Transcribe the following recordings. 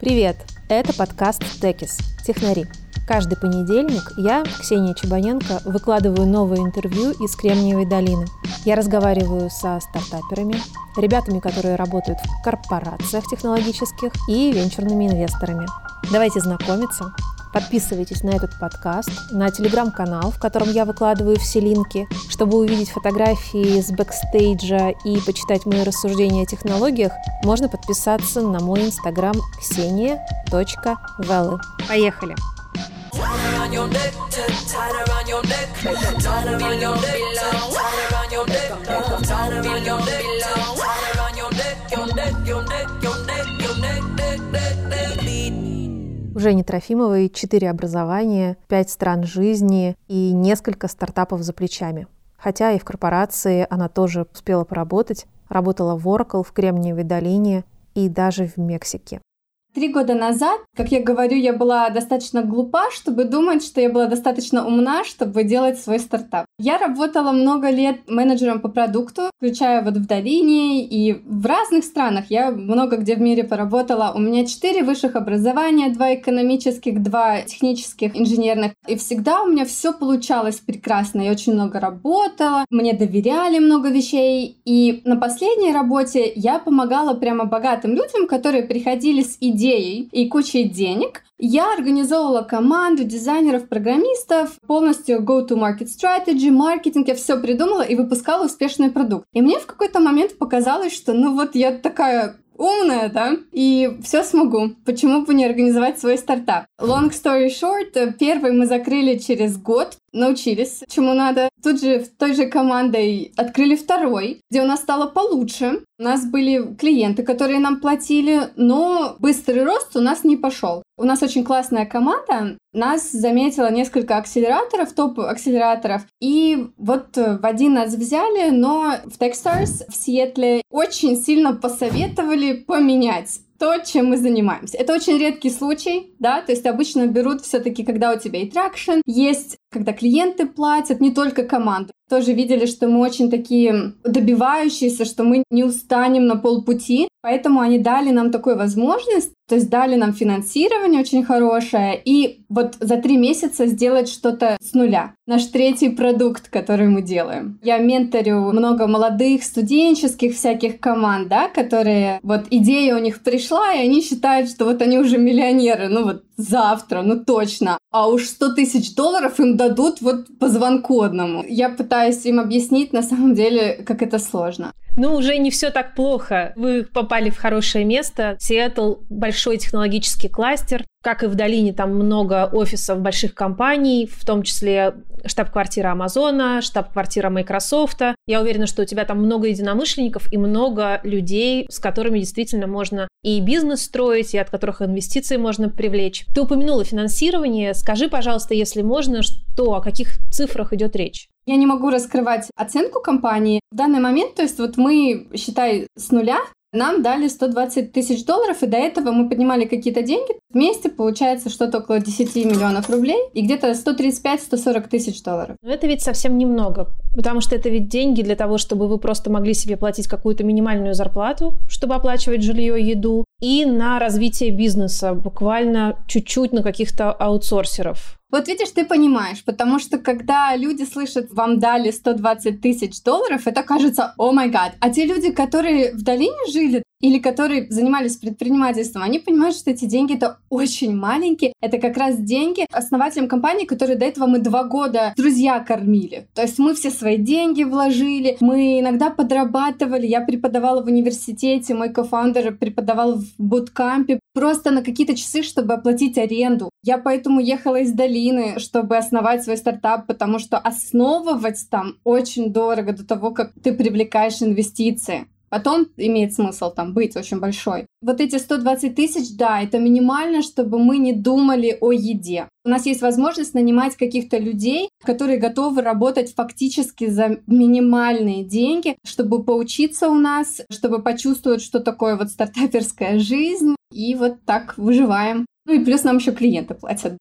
Привет! Это подкаст «Текис. Технари». Каждый понедельник я, Ксения Чебаненко, выкладываю новое интервью из Кремниевой долины. Я разговариваю со стартаперами, ребятами, которые работают в корпорациях технологических и венчурными инвесторами. Давайте знакомиться. Подписывайтесь на этот подкаст, на телеграм-канал, в котором я выкладываю все линки. Чтобы увидеть фотографии с бэкстейджа и почитать мои рассуждения о технологиях, можно подписаться на мой инстаграм ksenia.vely. Поехали! У Жени Трофимовой четыре образования, пять стран жизни и несколько стартапов за плечами. Хотя и в корпорации она тоже успела поработать, работала в Oracle в Кремниевой долине и даже в Мексике. Три года назад, как я говорю, я была достаточно глупа, чтобы думать, что я была достаточно умна, чтобы делать свой стартап. Я работала много лет менеджером по продукту, включая вот в долине и в разных странах. Я много где в мире поработала. У меня четыре высших образования, два экономических, два технических, инженерных. И всегда у меня все получалось прекрасно. Я очень много работала, мне доверяли много вещей. И на последней работе я помогала прямо богатым людям, которые приходили с идеей и кучей денег, я организовывала команду дизайнеров, программистов, полностью go-to-market strategy, маркетинг, я все придумала и выпускала успешный продукт. И мне в какой-то момент показалось, что ну вот я такая умная, да, и все смогу. Почему бы не организовать свой стартап? Long story short, первый мы закрыли через год, научились, чему надо. Тут же в той же командой открыли второй, где у нас стало получше. У нас были клиенты, которые нам платили, но быстрый рост у нас не пошел. У нас очень классная команда. Нас заметило несколько акселераторов, топ-акселераторов. И вот в один нас взяли, но в Techstars в Сиэтле очень сильно посоветовали поменять то, чем мы занимаемся. Это очень редкий случай, да, то есть обычно берут все-таки, когда у тебя и тракшн есть, когда клиенты платят, не только команду. Тоже видели, что мы очень такие добивающиеся, что мы не устанем на полпути, поэтому они дали нам такую возможность, то есть дали нам финансирование очень хорошее, и вот за три месяца сделать что-то с нуля. Наш третий продукт, который мы делаем. Я менторю много молодых студенческих всяких команд, да, которые вот идея у них пришла, и они считают, что вот они уже миллионеры, ну вот завтра, ну точно. А уж 100 тысяч долларов им дадут вот по звонку одному. Я пытаюсь им объяснить на самом деле, как это сложно. Ну, уже не все так плохо. Вы попали в хорошее место. Сиэтл — большой технологический кластер. Как и в долине, там много офисов больших компаний, в том числе штаб-квартира Амазона, штаб-квартира Microsoft. Я уверена, что у тебя там много единомышленников и много людей, с которыми действительно можно и бизнес строить, и от которых инвестиции можно привлечь. Ты упомянула финансирование. Скажи, пожалуйста, если можно, что, о каких цифрах идет речь? Я не могу раскрывать оценку компании. В данный момент, то есть вот мы, считай, с нуля нам дали 120 тысяч долларов, и до этого мы поднимали какие-то деньги. Вместе получается что-то около 10 миллионов рублей и где-то 135-140 тысяч долларов. Но это ведь совсем немного, потому что это ведь деньги для того, чтобы вы просто могли себе платить какую-то минимальную зарплату, чтобы оплачивать жилье, еду, и на развитие бизнеса, буквально чуть-чуть на каких-то аутсорсеров. Вот видишь, ты понимаешь, потому что когда люди слышат, вам дали 120 тысяч долларов, это кажется, о май гад. А те люди, которые в долине жили, или которые занимались предпринимательством, они понимают, что эти деньги это очень маленькие. Это как раз деньги основателям компании, которые до этого мы два года друзья кормили. То есть мы все свои деньги вложили, мы иногда подрабатывали. Я преподавала в университете, мой кофаундер преподавал в буткампе просто на какие-то часы, чтобы оплатить аренду. Я поэтому ехала из долины, чтобы основать свой стартап, потому что основывать там очень дорого до того, как ты привлекаешь инвестиции. Потом имеет смысл там быть очень большой. Вот эти 120 тысяч, да, это минимально, чтобы мы не думали о еде. У нас есть возможность нанимать каких-то людей, которые готовы работать фактически за минимальные деньги, чтобы поучиться у нас, чтобы почувствовать, что такое вот стартаперская жизнь. И вот так выживаем. Ну и плюс нам еще клиенты платят.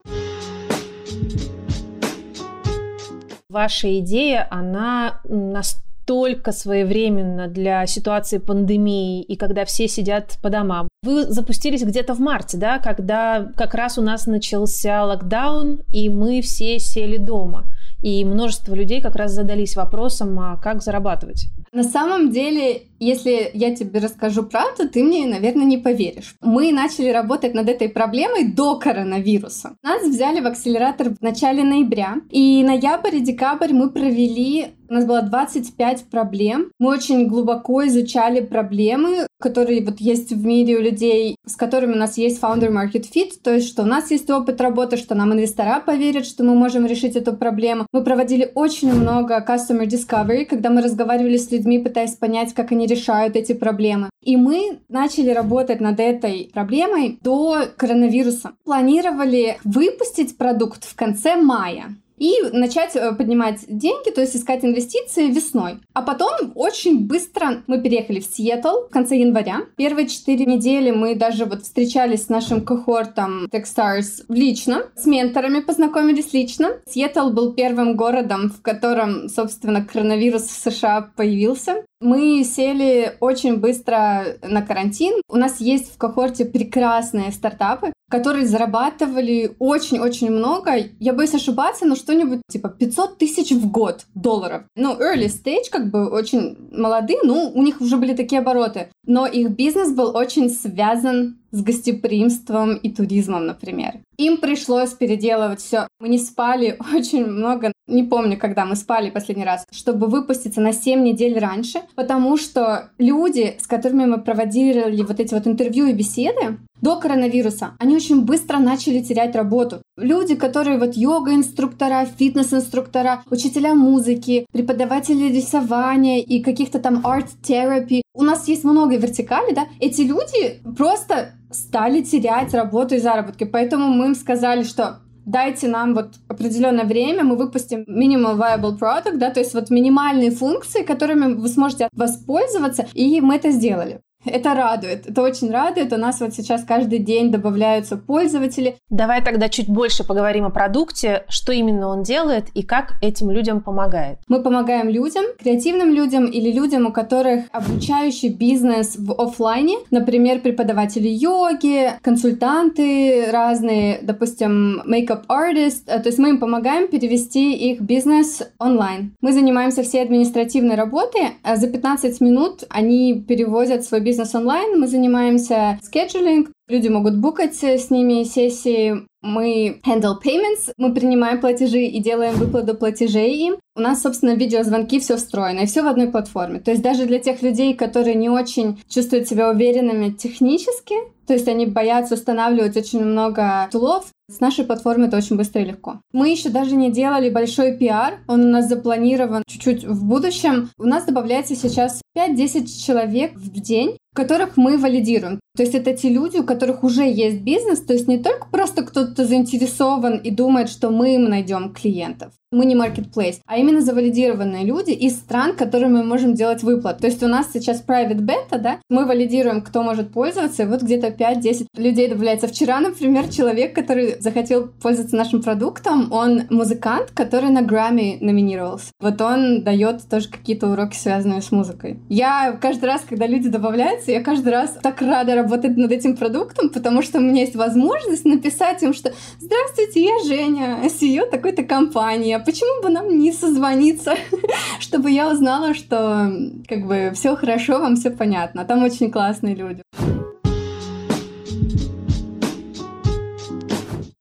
Ваша идея, она настолько только своевременно для ситуации пандемии и когда все сидят по домам. Вы запустились где-то в марте, да, когда как раз у нас начался локдаун, и мы все сели дома. И множество людей как раз задались вопросом, а как зарабатывать? На самом деле, если я тебе расскажу правду, ты мне, наверное, не поверишь. Мы начали работать над этой проблемой до коронавируса. Нас взяли в акселератор в начале ноября, и ноябрь и декабрь мы провели у нас было 25 проблем. Мы очень глубоко изучали проблемы, которые вот есть в мире у людей, с которыми у нас есть founder market fit, то есть что у нас есть опыт работы, что нам инвестора поверят, что мы можем решить эту проблему. Мы проводили очень много customer discovery, когда мы разговаривали с людьми, пытаясь понять, как они решают эти проблемы. И мы начали работать над этой проблемой до коронавируса. Планировали выпустить продукт в конце мая и начать э, поднимать деньги, то есть искать инвестиции весной. А потом очень быстро мы переехали в Сиэтл в конце января. Первые четыре недели мы даже вот встречались с нашим кохортом Techstars лично, с менторами познакомились лично. Сиэтл был первым городом, в котором, собственно, коронавирус в США появился. Мы сели очень быстро на карантин. У нас есть в кохорте прекрасные стартапы, которые зарабатывали очень-очень много. Я боюсь ошибаться, но что-нибудь типа 500 тысяч в год долларов. Ну, early stage, как бы очень молодые, ну, у них уже были такие обороты. Но их бизнес был очень связан с гостеприимством и туризмом, например. Им пришлось переделывать все. Мы не спали очень много, не помню, когда мы спали последний раз, чтобы выпуститься на 7 недель раньше, потому что люди, с которыми мы проводили вот эти вот интервью и беседы, до коронавируса они очень быстро начали терять работу. Люди, которые вот йога-инструктора, фитнес-инструктора, учителя музыки, преподаватели рисования и каких-то там арт-терапии. У нас есть много вертикали, да? Эти люди просто стали терять работу и заработки. Поэтому мы им сказали, что дайте нам вот определенное время, мы выпустим minimal viable product, да, то есть вот минимальные функции, которыми вы сможете воспользоваться, и мы это сделали. Это радует, это очень радует. У нас вот сейчас каждый день добавляются пользователи. Давай тогда чуть больше поговорим о продукте, что именно он делает и как этим людям помогает. Мы помогаем людям, креативным людям или людям, у которых обучающий бизнес в офлайне, например, преподаватели йоги, консультанты разные, допустим, makeup artist. Э, то есть мы им помогаем перевести их бизнес онлайн. Мы занимаемся всей административной работой, а за 15 минут они переводят свой бизнес онлайн. Мы занимаемся скеджулинг, Люди могут букать с ними сессии. Мы handle payments, мы принимаем платежи и делаем выплату платежей им. У нас, собственно, видеозвонки, все встроено, и все в одной платформе. То есть даже для тех людей, которые не очень чувствуют себя уверенными технически, то есть они боятся устанавливать очень много тулов, с нашей платформы это очень быстро и легко. Мы еще даже не делали большой пиар, он у нас запланирован чуть-чуть в будущем. У нас добавляется сейчас 5-10 человек в день, которых мы валидируем. То есть это те люди, у которых уже есть бизнес, то есть не только просто кто-то заинтересован и думает, что мы им найдем клиентов. Мы не marketplace, а именно завалидированные люди из стран, которым мы можем делать выплат. То есть у нас сейчас private beta, да, мы валидируем, кто может пользоваться, и вот где-то 5-10 людей добавляется. Вчера, например, человек, который захотел пользоваться нашим продуктом, он музыкант, который на Грамми номинировался. Вот он дает тоже какие-то уроки, связанные с музыкой. Я каждый раз, когда люди добавляются, я каждый раз так рада работать над этим продуктом, потому что у меня есть возможность написать им, что «Здравствуйте, я Женя, CEO такой-то компании, а почему бы нам не созвониться, чтобы я узнала, что как бы все хорошо, вам все понятно. Там очень классные люди.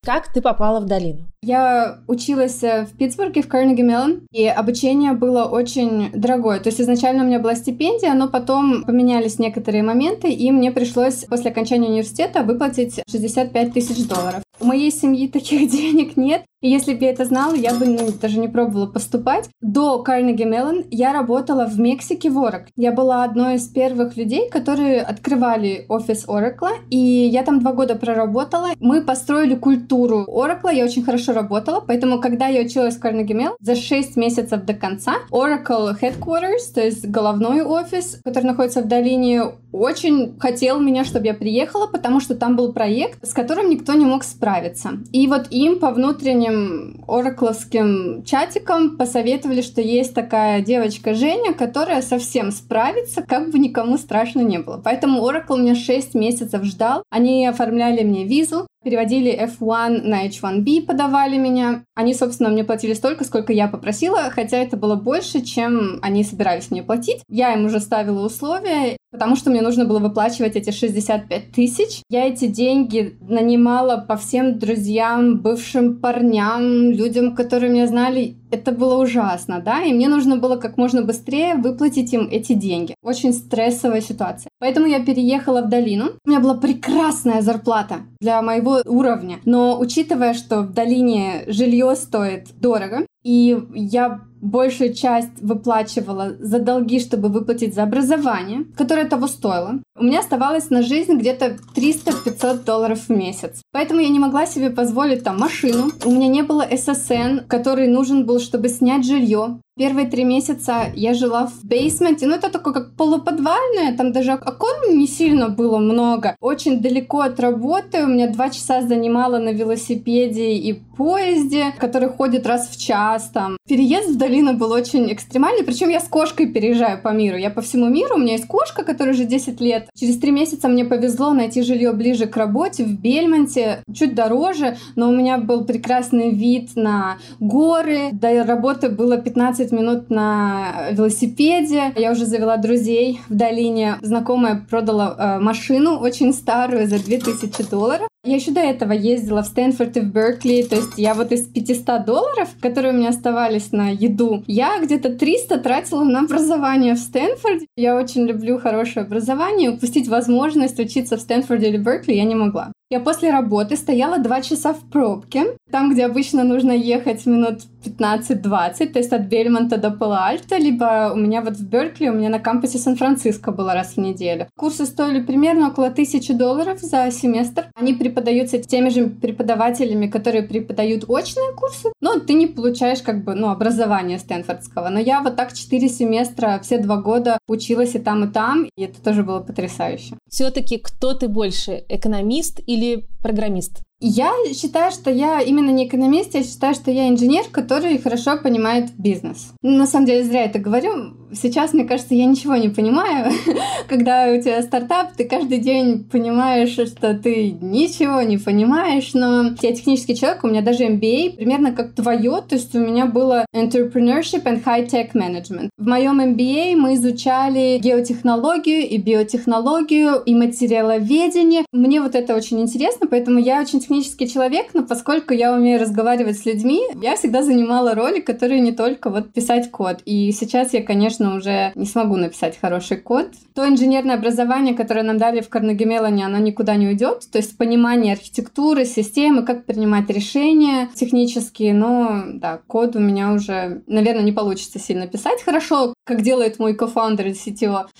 Как ты попала в долину? Я училась э, в Питтсбурге, в Карнеги Меллон, и обучение было очень дорогое. То есть изначально у меня была стипендия, но потом поменялись некоторые моменты, и мне пришлось после окончания университета выплатить 65 тысяч долларов. У моей семьи таких денег нет, и если бы я это знала, я бы ну, даже не пробовала поступать. До Carnegie Mellon я работала в Мексике в Oracle. Я была одной из первых людей, которые открывали офис Oracle, и я там два года проработала. Мы построили культуру Oracle, я очень хорошо работала, поэтому, когда я училась в Carnegie Mellon, за 6 месяцев до конца Oracle Headquarters, то есть головной офис, который находится в долине, очень хотел меня, чтобы я приехала, потому что там был проект, с которым никто не мог справиться. И вот им по внутренним внутренним оракловским чатиком посоветовали, что есть такая девочка Женя, которая совсем справится, как бы никому страшно не было. Поэтому Oracle меня 6 месяцев ждал. Они оформляли мне визу, переводили F1 на H1B, подавали меня. Они, собственно, мне платили столько, сколько я попросила, хотя это было больше, чем они собирались мне платить. Я им уже ставила условия, потому что мне нужно было выплачивать эти 65 тысяч. Я эти деньги нанимала по всем друзьям, бывшим парням, людям, которые меня знали. Это было ужасно, да, и мне нужно было как можно быстрее выплатить им эти деньги. Очень стрессовая ситуация. Поэтому я переехала в долину. У меня была прекрасная зарплата для моего уровня. Но учитывая, что в долине жилье стоит дорого, и я большую часть выплачивала за долги, чтобы выплатить за образование, которое того стоило. У меня оставалось на жизнь где-то 300-500 долларов в месяц. Поэтому я не могла себе позволить там машину. У меня не было ССН, который нужен был, чтобы снять жилье. Первые три месяца я жила в бейсменте, ну это такое как полуподвальное, там даже окон не сильно было много. Очень далеко от работы, у меня два часа занимала на велосипеде и поезде, который ходит раз в час там. Переезд в долину был очень экстремальный, причем я с кошкой переезжаю по миру. Я по всему миру, у меня есть кошка, которая уже 10 лет. Через три месяца мне повезло найти жилье ближе к работе в Бельмонте, чуть дороже, но у меня был прекрасный вид на горы. До работы было 15 30 минут на велосипеде. Я уже завела друзей в долине. Знакомая продала э, машину очень старую за 2000 долларов. Я еще до этого ездила в Стэнфорд и в Беркли, то есть я вот из 500 долларов, которые у меня оставались на еду, я где-то 300 тратила на образование в Стэнфорде. Я очень люблю хорошее образование, упустить возможность учиться в Стэнфорде или Беркли я не могла. Я после работы стояла два часа в пробке, там, где обычно нужно ехать минут 15-20, то есть от Бельмонта до Пала-Альта, либо у меня вот в Беркли, у меня на кампусе Сан-Франциско было раз в неделю. Курсы стоили примерно около тысячи долларов за семестр. Они преподаются теми же преподавателями, которые преподают очные курсы, но ты не получаешь как бы, ну, образование Стэнфордского. Но я вот так 4 семестра, все два года училась и там, и там, и это тоже было потрясающе. Все-таки кто ты больше, экономист или программист? Я считаю, что я именно не экономист, я считаю, что я инженер, который хорошо понимает бизнес. На самом деле, зря это говорю. Сейчас, мне кажется, я ничего не понимаю. Когда у тебя стартап, ты каждый день понимаешь, что ты ничего не понимаешь, но я технический человек, у меня даже MBA примерно как твое, то есть у меня было Entrepreneurship and High-Tech Management. В моем MBA мы изучали геотехнологию и биотехнологию и материаловедение. Мне вот это очень интересно, поэтому я очень технический человек, но поскольку я умею разговаривать с людьми, я всегда занимала роли, которые не только вот писать код. И сейчас я, конечно, уже не смогу написать хороший код. То инженерное образование, которое нам дали в Карнеги Меллоне, оно никуда не уйдет. То есть понимание архитектуры, системы, как принимать решения технические. Но да, код у меня уже, наверное, не получится сильно писать хорошо, как делает мой кофаундер из.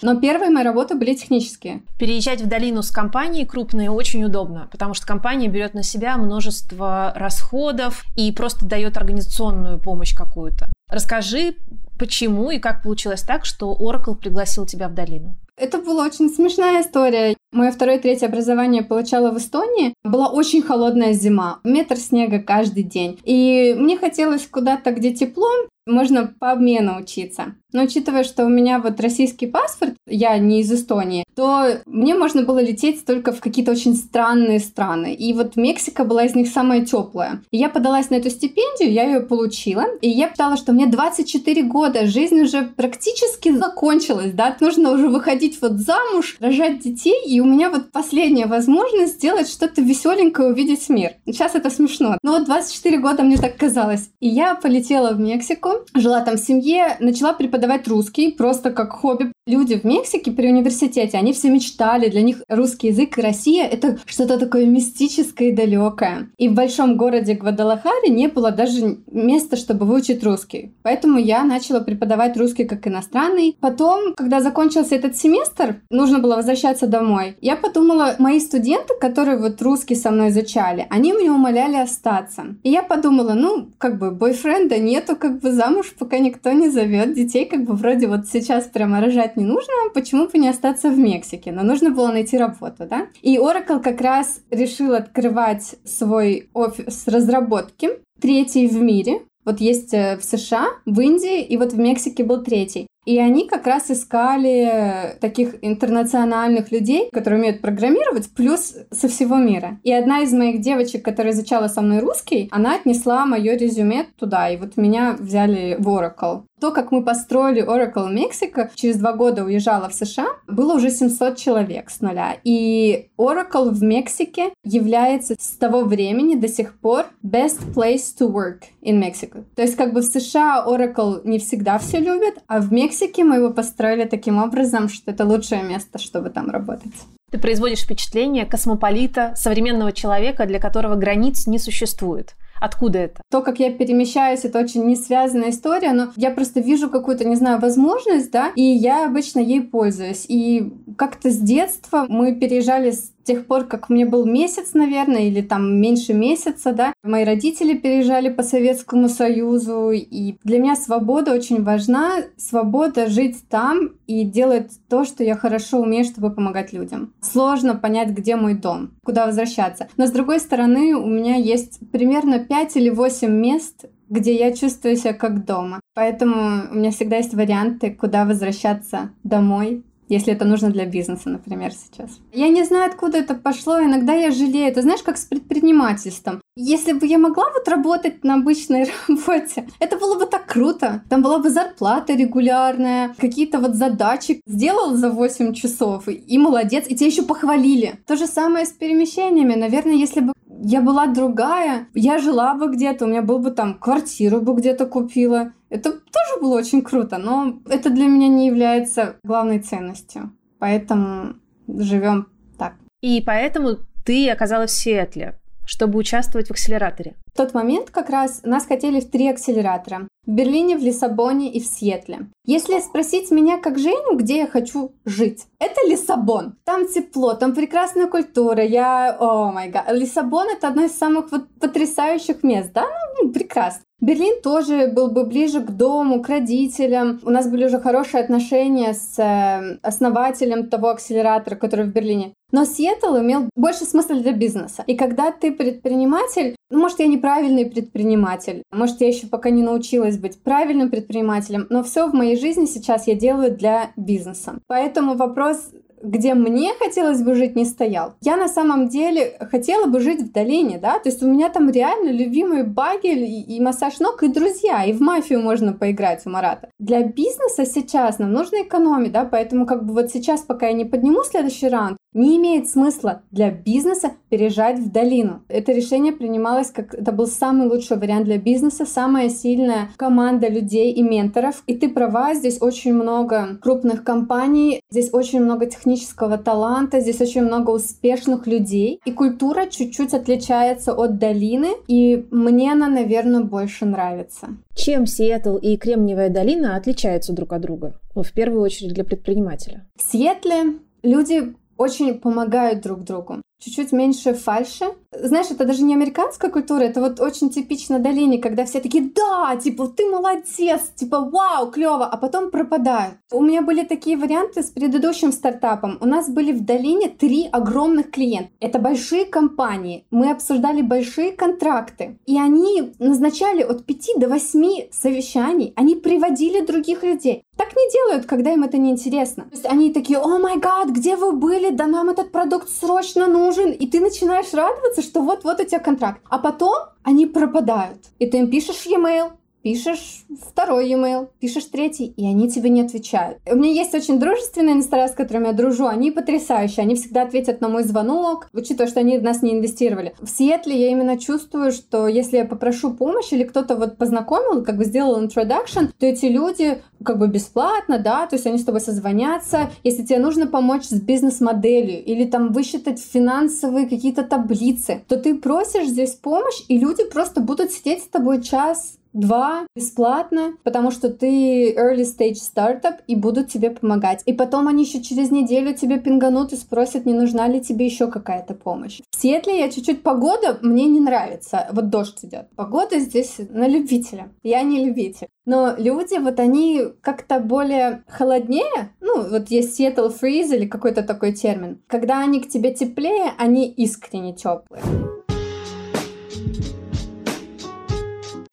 Но первые мои работы были технические. Переезжать в долину с компанией крупной очень удобно, потому что компания берет на себя множество расходов и просто дает организационную помощь какую-то. Расскажи, почему и как получилось так, что Oracle пригласил тебя в долину? Это была очень смешная история. Мое второе и третье образование получала в Эстонии. Была очень холодная зима, метр снега каждый день. И мне хотелось куда-то, где тепло, можно по обмену учиться. Но учитывая, что у меня вот российский паспорт, я не из Эстонии, то мне можно было лететь только в какие-то очень странные страны. И вот Мексика была из них самая теплая. И я подалась на эту стипендию, я ее получила. И я пытала, что мне 24 года, жизнь уже практически закончилась, да, нужно уже выходить вот замуж, рожать детей, и у меня вот последняя возможность сделать что-то веселенькое, увидеть мир. Сейчас это смешно. Но вот 24 года мне так казалось. И я полетела в Мексику, жила там в семье, начала преподавать русский просто как хобби. Люди в Мексике при университете, они все мечтали, для них русский язык и Россия — это что-то такое мистическое и далекое. И в большом городе Гвадалахаре не было даже места, чтобы выучить русский. Поэтому я начала преподавать русский как иностранный. Потом, когда закончился этот семестр, нужно было возвращаться домой. Я подумала, мои студенты, которые вот русский со мной изучали, они меня умоляли остаться. И я подумала, ну, как бы бойфренда нету, как бы замуж пока никто не зовет. Детей как бы вроде вот сейчас прямо рожать не нужно, почему бы не остаться в Мексике? Но нужно было найти работу, да? И Oracle как раз решил открывать свой офис разработки третий в мире. Вот есть э, в США, в Индии и вот в Мексике был третий. И они как раз искали таких интернациональных людей, которые умеют программировать, плюс со всего мира. И одна из моих девочек, которая изучала со мной русский, она отнесла мое резюме туда, и вот меня взяли в Oracle. То, как мы построили Oracle Мексика, через два года уезжала в США, было уже 700 человек с нуля. И Oracle в Мексике является с того времени до сих пор best place to work in Mexico. То есть как бы в США Oracle не всегда все любят, а в Мексике мы его построили таким образом, что это лучшее место, чтобы там работать. Ты производишь впечатление космополита, современного человека, для которого границ не существует. Откуда это? То, как я перемещаюсь, это очень не связанная история, но я просто вижу какую-то, не знаю, возможность, да, и я обычно ей пользуюсь. И как-то с детства мы переезжали с тех пор, как мне был месяц, наверное, или там меньше месяца, да, мои родители переезжали по Советскому Союзу, и для меня свобода очень важна, свобода жить там и делать то, что я хорошо умею, чтобы помогать людям. Сложно понять, где мой дом, куда возвращаться. Но с другой стороны, у меня есть примерно 5 или 8 мест, где я чувствую себя как дома. Поэтому у меня всегда есть варианты, куда возвращаться домой, если это нужно для бизнеса, например, сейчас. Я не знаю, откуда это пошло, иногда я жалею. Это знаешь, как с предпринимательством. Если бы я могла вот работать на обычной работе, это было бы так круто. Там была бы зарплата регулярная, какие-то вот задачи сделал за 8 часов, и молодец, и тебя еще похвалили. То же самое с перемещениями. Наверное, если бы я была другая, я жила бы где-то, у меня был бы там квартиру бы где-то купила. Это тоже было очень круто, но это для меня не является главной ценностью. Поэтому живем так. И поэтому ты оказалась в Сиэтле, чтобы участвовать в акселераторе. В тот момент как раз нас хотели в три акселератора. В Берлине, в Лиссабоне и в Сиэтле. Если спросить меня как Женю, где я хочу жить, это Лиссабон. Там тепло, там прекрасная культура. Я, о май гад. Лиссабон это одно из самых вот потрясающих мест, да? Ну, прекрасно. Берлин тоже был бы ближе к дому, к родителям. У нас были уже хорошие отношения с э, основателем того акселератора, который в Берлине. Но Сиэтл имел больше смысла для бизнеса. И когда ты предприниматель, ну, может, я неправильный предприниматель, может, я еще пока не научилась быть правильным предпринимателем, но все в моей жизни сейчас я делаю для бизнеса. Поэтому вопрос где мне хотелось бы жить, не стоял. Я на самом деле хотела бы жить в долине, да, то есть у меня там реально любимый багель и, и массаж ног, и друзья, и в мафию можно поиграть у Марата. Для бизнеса сейчас нам нужно экономить, да, поэтому как бы вот сейчас, пока я не подниму следующий раунд, не имеет смысла для бизнеса переезжать в долину. Это решение принималось как это был самый лучший вариант для бизнеса, самая сильная команда людей и менторов. И ты права, здесь очень много крупных компаний, здесь очень много технического таланта, здесь очень много успешных людей. И культура чуть-чуть отличается от долины, и мне она, наверное, больше нравится. Чем Сиэтл и Кремниевая долина отличаются друг от друга? Ну, в первую очередь для предпринимателя. В Сиэтле люди очень помогают друг другу чуть-чуть меньше фальши. Знаешь, это даже не американская культура, это вот очень типично долине, когда все такие, да, типа, ты молодец, типа, вау, клево, а потом пропадают. У меня были такие варианты с предыдущим стартапом. У нас были в долине три огромных клиента. Это большие компании. Мы обсуждали большие контракты. И они назначали от 5 до 8 совещаний. Они приводили других людей. Так не делают, когда им это не интересно. То есть они такие, о май гад, где вы были? Да нам этот продукт срочно нужен нужен, и ты начинаешь радоваться, что вот-вот у тебя контракт. А потом они пропадают. И ты им пишешь e-mail, пишешь второй e-mail, пишешь третий, и они тебе не отвечают. У меня есть очень дружественные инвестора, с которыми я дружу, они потрясающие, они всегда ответят на мой звонок, учитывая, что они в нас не инвестировали. В Сиэтле я именно чувствую, что если я попрошу помощь или кто-то вот познакомил, как бы сделал introduction, то эти люди как бы бесплатно, да, то есть они с тобой созвонятся, если тебе нужно помочь с бизнес-моделью или там высчитать финансовые какие-то таблицы, то ты просишь здесь помощь, и люди просто будут сидеть с тобой час, Два, бесплатно, потому что ты early stage стартап и будут тебе помогать. И потом они еще через неделю тебе пинганут и спросят, не нужна ли тебе еще какая-то помощь. В Сиэтле я чуть-чуть погода мне не нравится. Вот дождь идет. Погода здесь на любителя. Я не любитель. Но люди, вот они как-то более холоднее, ну, вот есть Seattle Freeze или какой-то такой термин. Когда они к тебе теплее, они искренне теплые.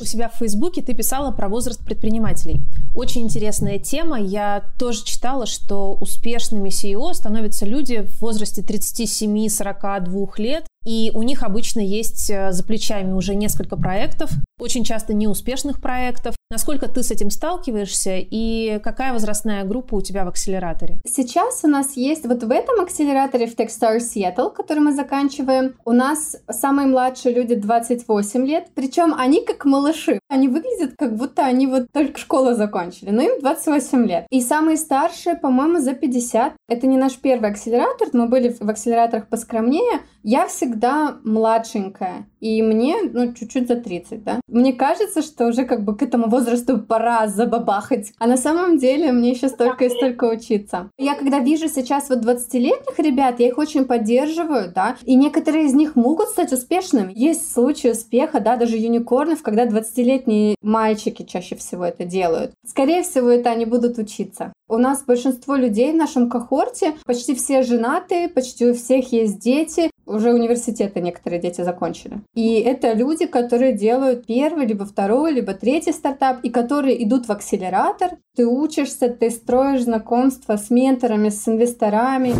У себя в Фейсбуке ты писала про возраст предпринимателей. Очень интересная тема. Я тоже читала, что успешными CEO становятся люди в возрасте 37-42 лет, и у них обычно есть э, за плечами уже несколько проектов, очень часто неуспешных проектов. Насколько ты с этим сталкиваешься и какая возрастная группа у тебя в акселераторе? Сейчас у нас есть вот в этом акселераторе в Techstar Seattle, который мы заканчиваем, у нас самые младшие люди 28 лет, причем они как малыши. Они выглядят как будто они вот только школу закончили, но им 28 лет. И самые старшие, по-моему, за 50. Это не наш первый акселератор, мы были в акселераторах поскромнее. Я всегда младшенькая, и мне, ну, чуть-чуть за 30, да. Мне кажется, что уже как бы к этому возрасту пора забабахать. А на самом деле мне еще столько и столько учиться. Я когда вижу сейчас вот 20-летних ребят, я их очень поддерживаю, да, и некоторые из них могут стать успешными. Есть случаи успеха, да, даже юникорнов, когда 20-летние мальчики чаще всего это делают. Скорее всего, это они будут учиться. У нас большинство людей в нашем кохорте, почти все женаты, почти у всех есть дети, уже университеты некоторые дети закончили. И это люди, которые делают первый, либо второй, либо третий стартап, и которые идут в акселератор. Ты учишься, ты строишь знакомства с менторами, с инвесторами.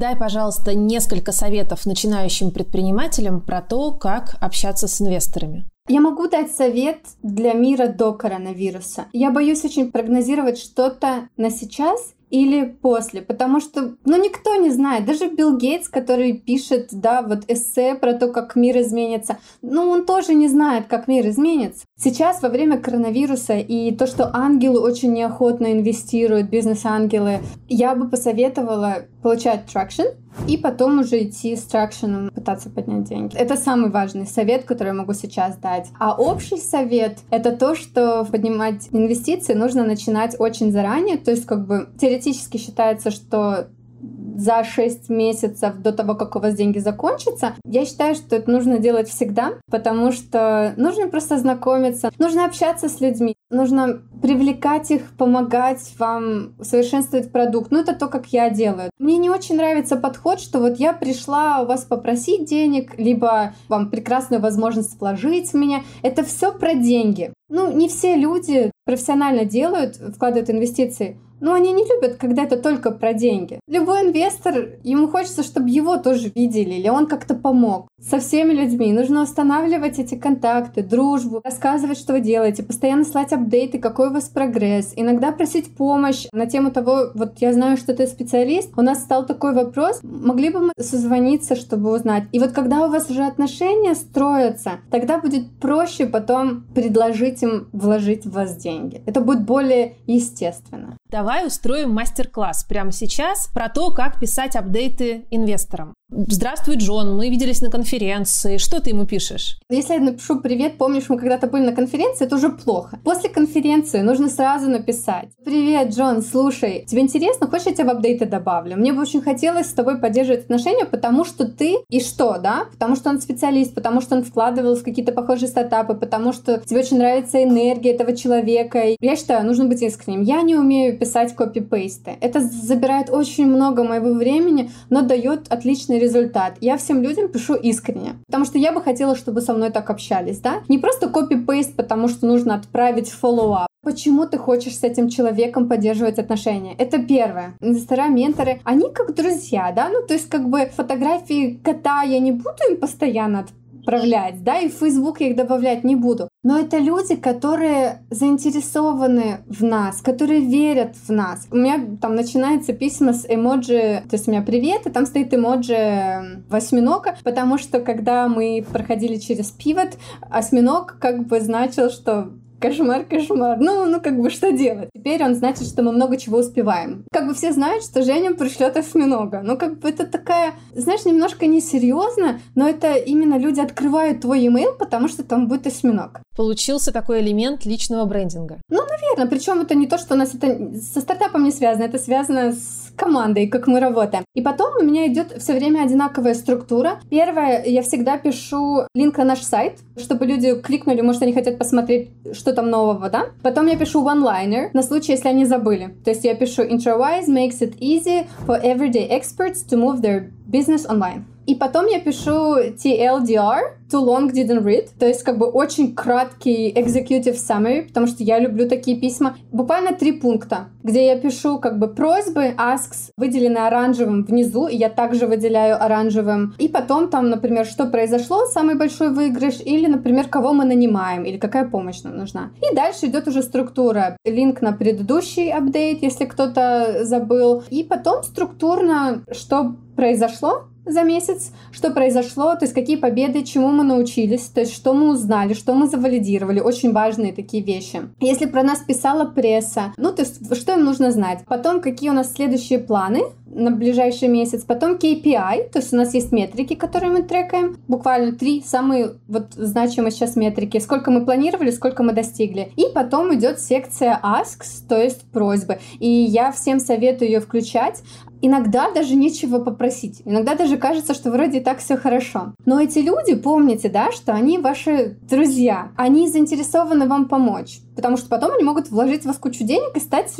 Дай, пожалуйста, несколько советов начинающим предпринимателям про то, как общаться с инвесторами. Я могу дать совет для мира до коронавируса. Я боюсь очень прогнозировать что-то на сейчас, или после, потому что, ну, никто не знает, даже Билл Гейтс, который пишет, да, вот эссе про то, как мир изменится, ну, он тоже не знает, как мир изменится. Сейчас, во время коронавируса и то, что ангелы очень неохотно инвестируют, бизнес-ангелы, я бы посоветовала получать тракшн, и потом уже идти с тракшеном, пытаться поднять деньги. Это самый важный совет, который я могу сейчас дать. А общий совет — это то, что поднимать инвестиции нужно начинать очень заранее. То есть как бы теоретически считается, что за 6 месяцев до того, как у вас деньги закончатся, я считаю, что это нужно делать всегда, потому что нужно просто знакомиться, нужно общаться с людьми, нужно привлекать их, помогать вам совершенствовать продукт. Ну, это то, как я делаю. Мне не очень нравится подход, что вот я пришла у вас попросить денег, либо вам прекрасную возможность вложить в меня. Это все про деньги. Ну, не все люди профессионально делают, вкладывают инвестиции но они не любят, когда это только про деньги. Любой инвестор, ему хочется, чтобы его тоже видели, или он как-то помог. Со всеми людьми нужно устанавливать эти контакты, дружбу, рассказывать, что вы делаете, постоянно слать апдейты, какой у вас прогресс, иногда просить помощь на тему того, вот я знаю, что ты специалист, у нас стал такой вопрос, могли бы мы созвониться, чтобы узнать. И вот когда у вас уже отношения строятся, тогда будет проще потом предложить им вложить в вас деньги. Это будет более естественно. Давай устроим мастер-класс прямо сейчас про то, как писать апдейты инвесторам. Здравствуй, Джон, мы виделись на конференции. Что ты ему пишешь? Если я напишу «Привет, помнишь, мы когда-то были на конференции», это уже плохо. После конференции нужно сразу написать «Привет, Джон, слушай, тебе интересно? Хочешь, я тебя в апдейты добавлю? Мне бы очень хотелось с тобой поддерживать отношения, потому что ты и что, да? Потому что он специалист, потому что он вкладывал в какие-то похожие стартапы, потому что тебе очень нравится энергия этого человека. Я считаю, нужно быть искренним. Я не умею писать копипейсты. Это забирает очень много моего времени, но дает отличный результат. Я всем людям пишу искренне, потому что я бы хотела, чтобы со мной так общались, да? Не просто копи-пейст, потому что нужно отправить follow-up. Почему ты хочешь с этим человеком поддерживать отношения? Это первое. Инвестора, менторы, они как друзья, да? Ну, то есть, как бы фотографии кота я не буду им постоянно отправлять, да, и в Facebook я их добавлять не буду. Но это люди, которые заинтересованы в нас, которые верят в нас. У меня там начинается письма с эмоджи, то есть у меня привет, и там стоит эмоджи восьминога, потому что когда мы проходили через пивот, осьминог как бы значил, что кошмар, кошмар. Ну, ну, как бы, что делать? Теперь он значит, что мы много чего успеваем. Как бы все знают, что Женя пришлет осьминога. Ну, как бы это такая, знаешь, немножко несерьезно, но это именно люди открывают твой email, потому что там будет осьминог. Получился такой элемент личного брендинга. Ну, наверное. Причем это не то, что у нас это со стартапом не связано, это связано с командой, как мы работаем. И потом у меня идет все время одинаковая структура. Первое, я всегда пишу линк на наш сайт, чтобы люди кликнули, может, они хотят посмотреть, что там нового, да? Потом я пишу one-liner на случай, если они забыли. То есть я пишу IntroWise makes it easy for everyday experts to move their Business Online. И потом я пишу TLDR, Too Long Didn't Read, то есть как бы очень краткий executive summary, потому что я люблю такие письма. Буквально три пункта, где я пишу как бы просьбы, asks, выделены оранжевым внизу, и я также выделяю оранжевым. И потом там, например, что произошло, самый большой выигрыш, или, например, кого мы нанимаем, или какая помощь нам нужна. И дальше идет уже структура. Линк на предыдущий апдейт, если кто-то забыл. И потом структурно, что произошло, за месяц, что произошло, то есть какие победы, чему мы научились, то есть что мы узнали, что мы завалидировали, очень важные такие вещи. Если про нас писала пресса, ну то есть что им нужно знать. Потом какие у нас следующие планы на ближайший месяц, потом KPI, то есть у нас есть метрики, которые мы трекаем, буквально три самые вот значимые сейчас метрики, сколько мы планировали, сколько мы достигли. И потом идет секция asks, то есть просьбы. И я всем советую ее включать, иногда даже нечего попросить. Иногда даже кажется, что вроде и так все хорошо. Но эти люди, помните, да, что они ваши друзья. Они заинтересованы вам помочь. Потому что потом они могут вложить в вас кучу денег и стать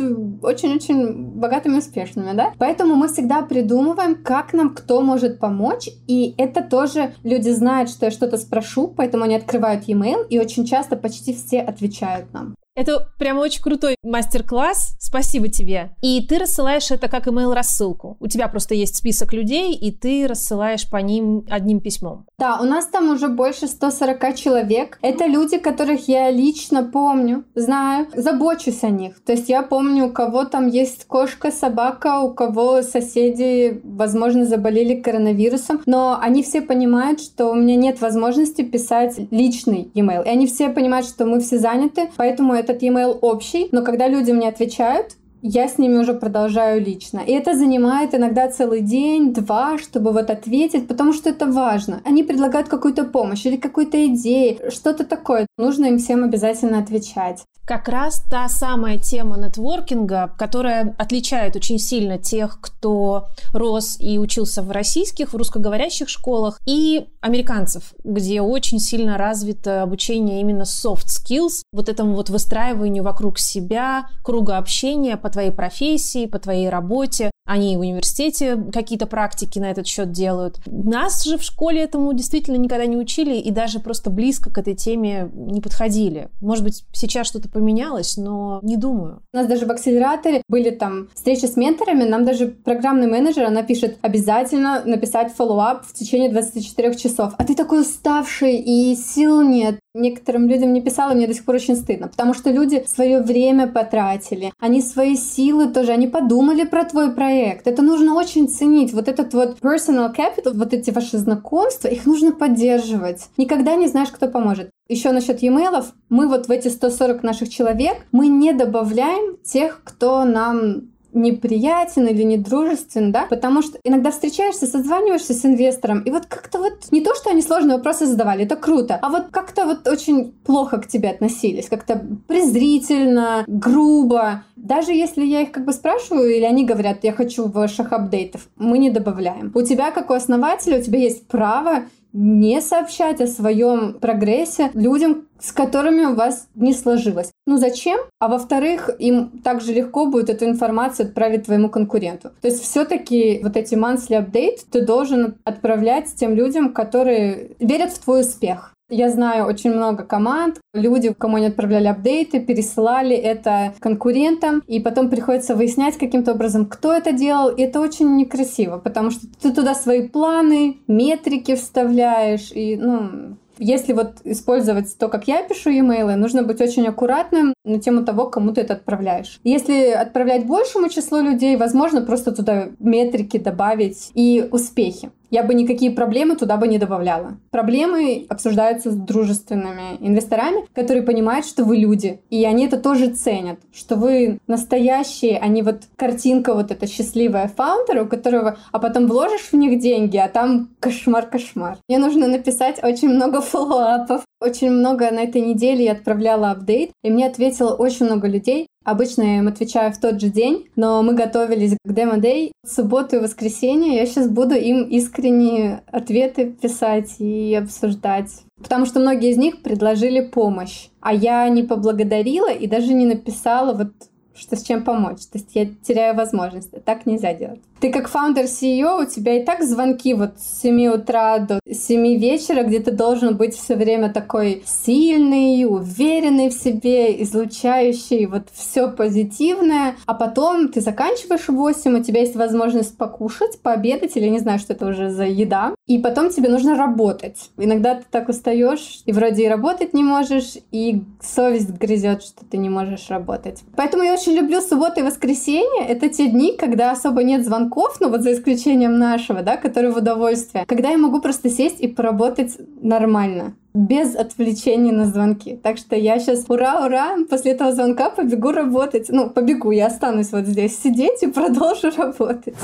очень-очень богатыми и успешными, да? Поэтому мы всегда придумываем, как нам кто может помочь. И это тоже люди знают, что я что-то спрошу, поэтому они открывают e-mail, и очень часто почти все отвечают нам. Это прямо очень крутой мастер-класс. Спасибо тебе. И ты рассылаешь это как email рассылку. У тебя просто есть список людей, и ты рассылаешь по ним одним письмом. Да, у нас там уже больше 140 человек. Это люди, которых я лично помню, знаю, забочусь о них. То есть я помню, у кого там есть кошка, собака, у кого соседи, возможно, заболели коронавирусом. Но они все понимают, что у меня нет возможности писать личный email. И они все понимают, что мы все заняты, поэтому это этот e-mail общий, но когда люди мне отвечают, я с ними уже продолжаю лично. И это занимает иногда целый день, два, чтобы вот ответить, потому что это важно. Они предлагают какую-то помощь или какую-то идею, что-то такое. Нужно им всем обязательно отвечать. Как раз та самая тема нетворкинга, которая отличает очень сильно тех, кто рос и учился в российских, в русскоговорящих школах, и американцев, где очень сильно развито обучение именно soft skills, вот этому вот выстраиванию вокруг себя, круга общения, твоей профессии, по твоей работе. Они в университете какие-то практики на этот счет делают. Нас же в школе этому действительно никогда не учили и даже просто близко к этой теме не подходили. Может быть, сейчас что-то поменялось, но не думаю. У нас даже в акселераторе были там встречи с менторами, нам даже программный менеджер, она пишет обязательно написать follow-up в течение 24 часов. А ты такой уставший и сил нет. Некоторым людям не писала, мне до сих пор очень стыдно, потому что люди свое время потратили, они свои силы тоже, они подумали про твой проект. Это нужно очень ценить. Вот этот вот personal capital, вот эти ваши знакомства, их нужно поддерживать. Никогда не знаешь, кто поможет. Еще насчет e-mail, мы вот в эти 140 наших человек, мы не добавляем тех, кто нам неприятен или недружествен, да, потому что иногда встречаешься, созваниваешься с инвестором, и вот как-то вот не то, что они сложные вопросы задавали, это круто, а вот как-то вот очень плохо к тебе относились, как-то презрительно, грубо. Даже если я их как бы спрашиваю, или они говорят, я хочу ваших апдейтов, мы не добавляем. У тебя, как у основателя, у тебя есть право не сообщать о своем прогрессе людям, с которыми у вас не сложилось. Ну зачем? А во-вторых, им также легко будет эту информацию отправить твоему конкуренту. То есть все-таки вот эти monthly update ты должен отправлять тем людям, которые верят в твой успех. Я знаю очень много команд, люди, кому они отправляли апдейты, пересылали это конкурентам, и потом приходится выяснять каким-то образом, кто это делал, и это очень некрасиво, потому что ты туда свои планы, метрики вставляешь, и, ну, если вот использовать то, как я пишу e-mail, нужно быть очень аккуратным на тему того, кому ты это отправляешь. Если отправлять большему числу людей, возможно, просто туда метрики добавить и успехи я бы никакие проблемы туда бы не добавляла. Проблемы обсуждаются с дружественными инвесторами, которые понимают, что вы люди, и они это тоже ценят, что вы настоящие, а не вот картинка вот эта счастливая фаундера, у которого, а потом вложишь в них деньги, а там кошмар-кошмар. Мне нужно написать очень много фоллоуапов. Очень много на этой неделе я отправляла апдейт, и мне ответило очень много людей, Обычно я им отвечаю в тот же день, но мы готовились к демо-дэй. В субботу и воскресенье я сейчас буду им искренние ответы писать и обсуждать. Потому что многие из них предложили помощь, а я не поблагодарила и даже не написала вот что с чем помочь. То есть я теряю возможность. Так нельзя делать. Ты как фаундер CEO, у тебя и так звонки вот с 7 утра до 7 вечера, где ты должен быть все время такой сильный, уверенный в себе, излучающий вот все позитивное, а потом ты заканчиваешь в 8, у тебя есть возможность покушать, пообедать, или не знаю, что это уже за еда, и потом тебе нужно работать. Иногда ты так устаешь, и вроде и работать не можешь, и совесть грызет, что ты не можешь работать. Поэтому я очень люблю субботу и воскресенье. Это те дни, когда особо нет звонков, звонков, ну вот за исключением нашего, да, который в удовольствие, когда я могу просто сесть и поработать нормально без отвлечений на звонки. Так что я сейчас, ура, ура, после этого звонка побегу работать. Ну, побегу, я останусь вот здесь сидеть и продолжу работать.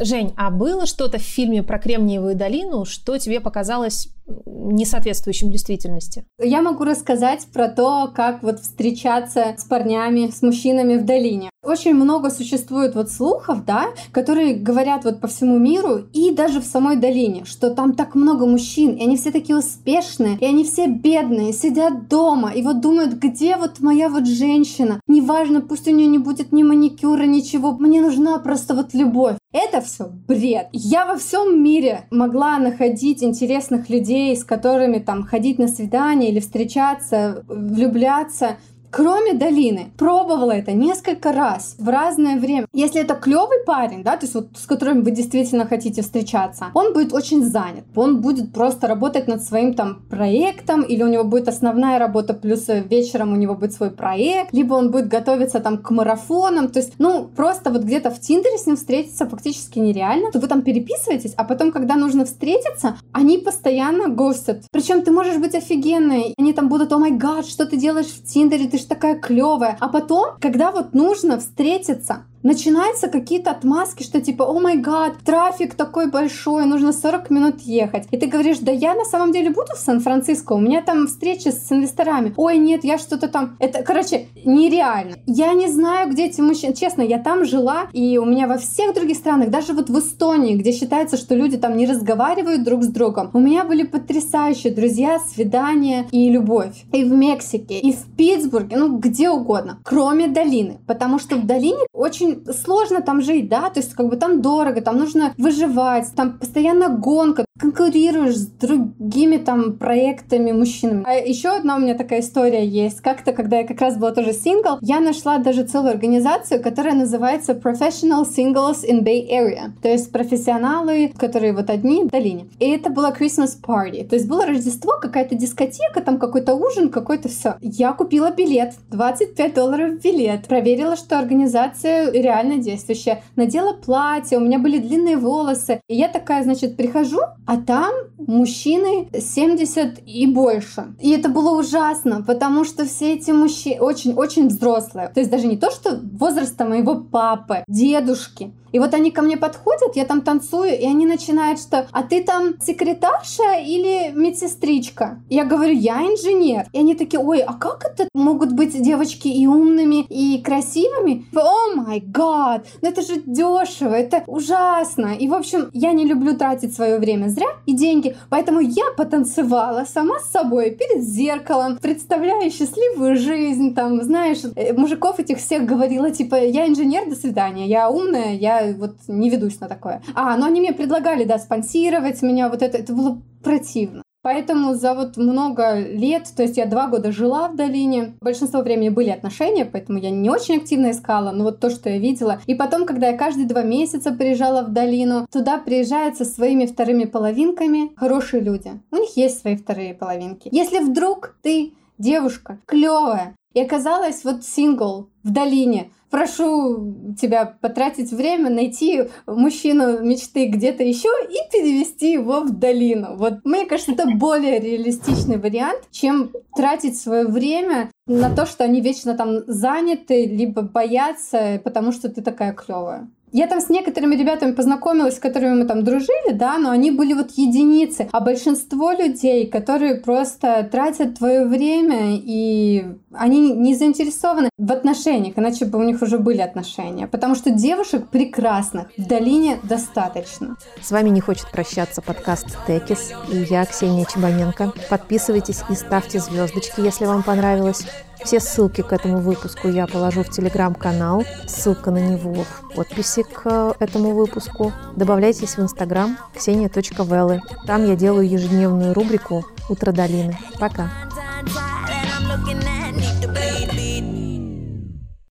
Жень, а было что-то в фильме про Кремниевую долину, что тебе показалось несоответствующим действительности? Я могу рассказать про то, как вот встречаться с парнями, с мужчинами в долине. Очень много существует вот слухов, да, которые говорят вот по всему миру и даже в самой долине, что там так много мужчин, и они все такие успешные, и они все бедные, сидят дома, и вот думают, где вот моя вот женщина. Неважно, пусть у нее не будет ни маникюра, ничего, мне нужна просто вот любовь. Это все бред. Я во всем мире могла находить интересных людей, с которыми там ходить на свидание или встречаться, влюбляться. Кроме долины, пробовала это несколько раз в разное время. Если это клевый парень, да, то есть вот с которым вы действительно хотите встречаться, он будет очень занят. Он будет просто работать над своим там проектом, или у него будет основная работа, плюс вечером у него будет свой проект, либо он будет готовиться там к марафонам. То есть, ну, просто вот где-то в Тиндере с ним встретиться фактически нереально. То вы там переписываетесь, а потом, когда нужно встретиться, они постоянно гостят. Причем ты можешь быть офигенной. Они там будут, о май гад, что ты делаешь в Тиндере, ты такая клевая. А потом, когда вот нужно встретиться, начинаются какие-то отмазки, что типа, о май гад, трафик такой большой, нужно 40 минут ехать. И ты говоришь, да я на самом деле буду в Сан-Франциско, у меня там встречи с инвесторами. Ой, нет, я что-то там... Это, короче, нереально. Я не знаю, где эти мужчины. Честно, я там жила, и у меня во всех других странах, даже вот в Эстонии, где считается, что люди там не разговаривают друг с другом, у меня были потрясающие друзья, свидания и любовь. И в Мексике, и в Питтсбурге, ну где угодно, кроме долины. Потому что в долине очень очень сложно там жить, да, то есть как бы там дорого, там нужно выживать, там постоянно гонка, конкурируешь с другими там проектами мужчинами. А еще одна у меня такая история есть. Как-то, когда я как раз была тоже сингл, я нашла даже целую организацию, которая называется Professional Singles in Bay Area. То есть профессионалы, которые вот одни в долине. И это была Christmas Party. То есть было Рождество, какая-то дискотека, там какой-то ужин, какой-то все. Я купила билет, 25 долларов билет. Проверила, что организация реально действующая. Надела платье, у меня были длинные волосы. И я такая, значит, прихожу, а там мужчины 70 и больше. И это было ужасно, потому что все эти мужчины очень-очень взрослые. То есть даже не то, что возраста моего папы, дедушки. И вот они ко мне подходят, я там танцую, и они начинают, что «А ты там секретарша или медсестричка?» Я говорю «Я инженер». И они такие «Ой, а как это могут быть девочки и умными, и красивыми?» «О май гад, ну это же дешево, это ужасно». И, в общем, я не люблю тратить свое время зря и деньги, поэтому я потанцевала сама с собой перед зеркалом, представляя счастливую жизнь, там, знаешь, э, мужиков этих всех говорила, типа, я инженер, до свидания, я умная, я вот не ведусь на такое. А, ну они мне предлагали, да, спонсировать меня, вот это, это было противно. Поэтому за вот много лет, то есть я два года жила в долине, большинство времени были отношения, поэтому я не очень активно искала, но вот то, что я видела. И потом, когда я каждые два месяца приезжала в долину, туда приезжают со своими вторыми половинками хорошие люди. У них есть свои вторые половинки. Если вдруг ты девушка клевая и оказалась вот сингл в долине, прошу тебя потратить время, найти мужчину мечты где-то еще и перевести его в долину. Вот мне кажется, это более реалистичный вариант, чем тратить свое время на то, что они вечно там заняты, либо боятся, потому что ты такая клевая. Я там с некоторыми ребятами познакомилась, с которыми мы там дружили, да, но они были вот единицы. А большинство людей, которые просто тратят твое время, и они не заинтересованы в отношениях, иначе бы у них уже были отношения. Потому что девушек прекрасных в долине достаточно. С вами не хочет прощаться подкаст Текис и я, Ксения Чебаненко. Подписывайтесь и ставьте звездочки, если вам понравилось. Все ссылки к этому выпуску я положу в телеграм-канал, ссылка на него в подписи к этому выпуску. Добавляйтесь в инстаграм ксения.веллы. Там я делаю ежедневную рубрику «Утро долины». Пока!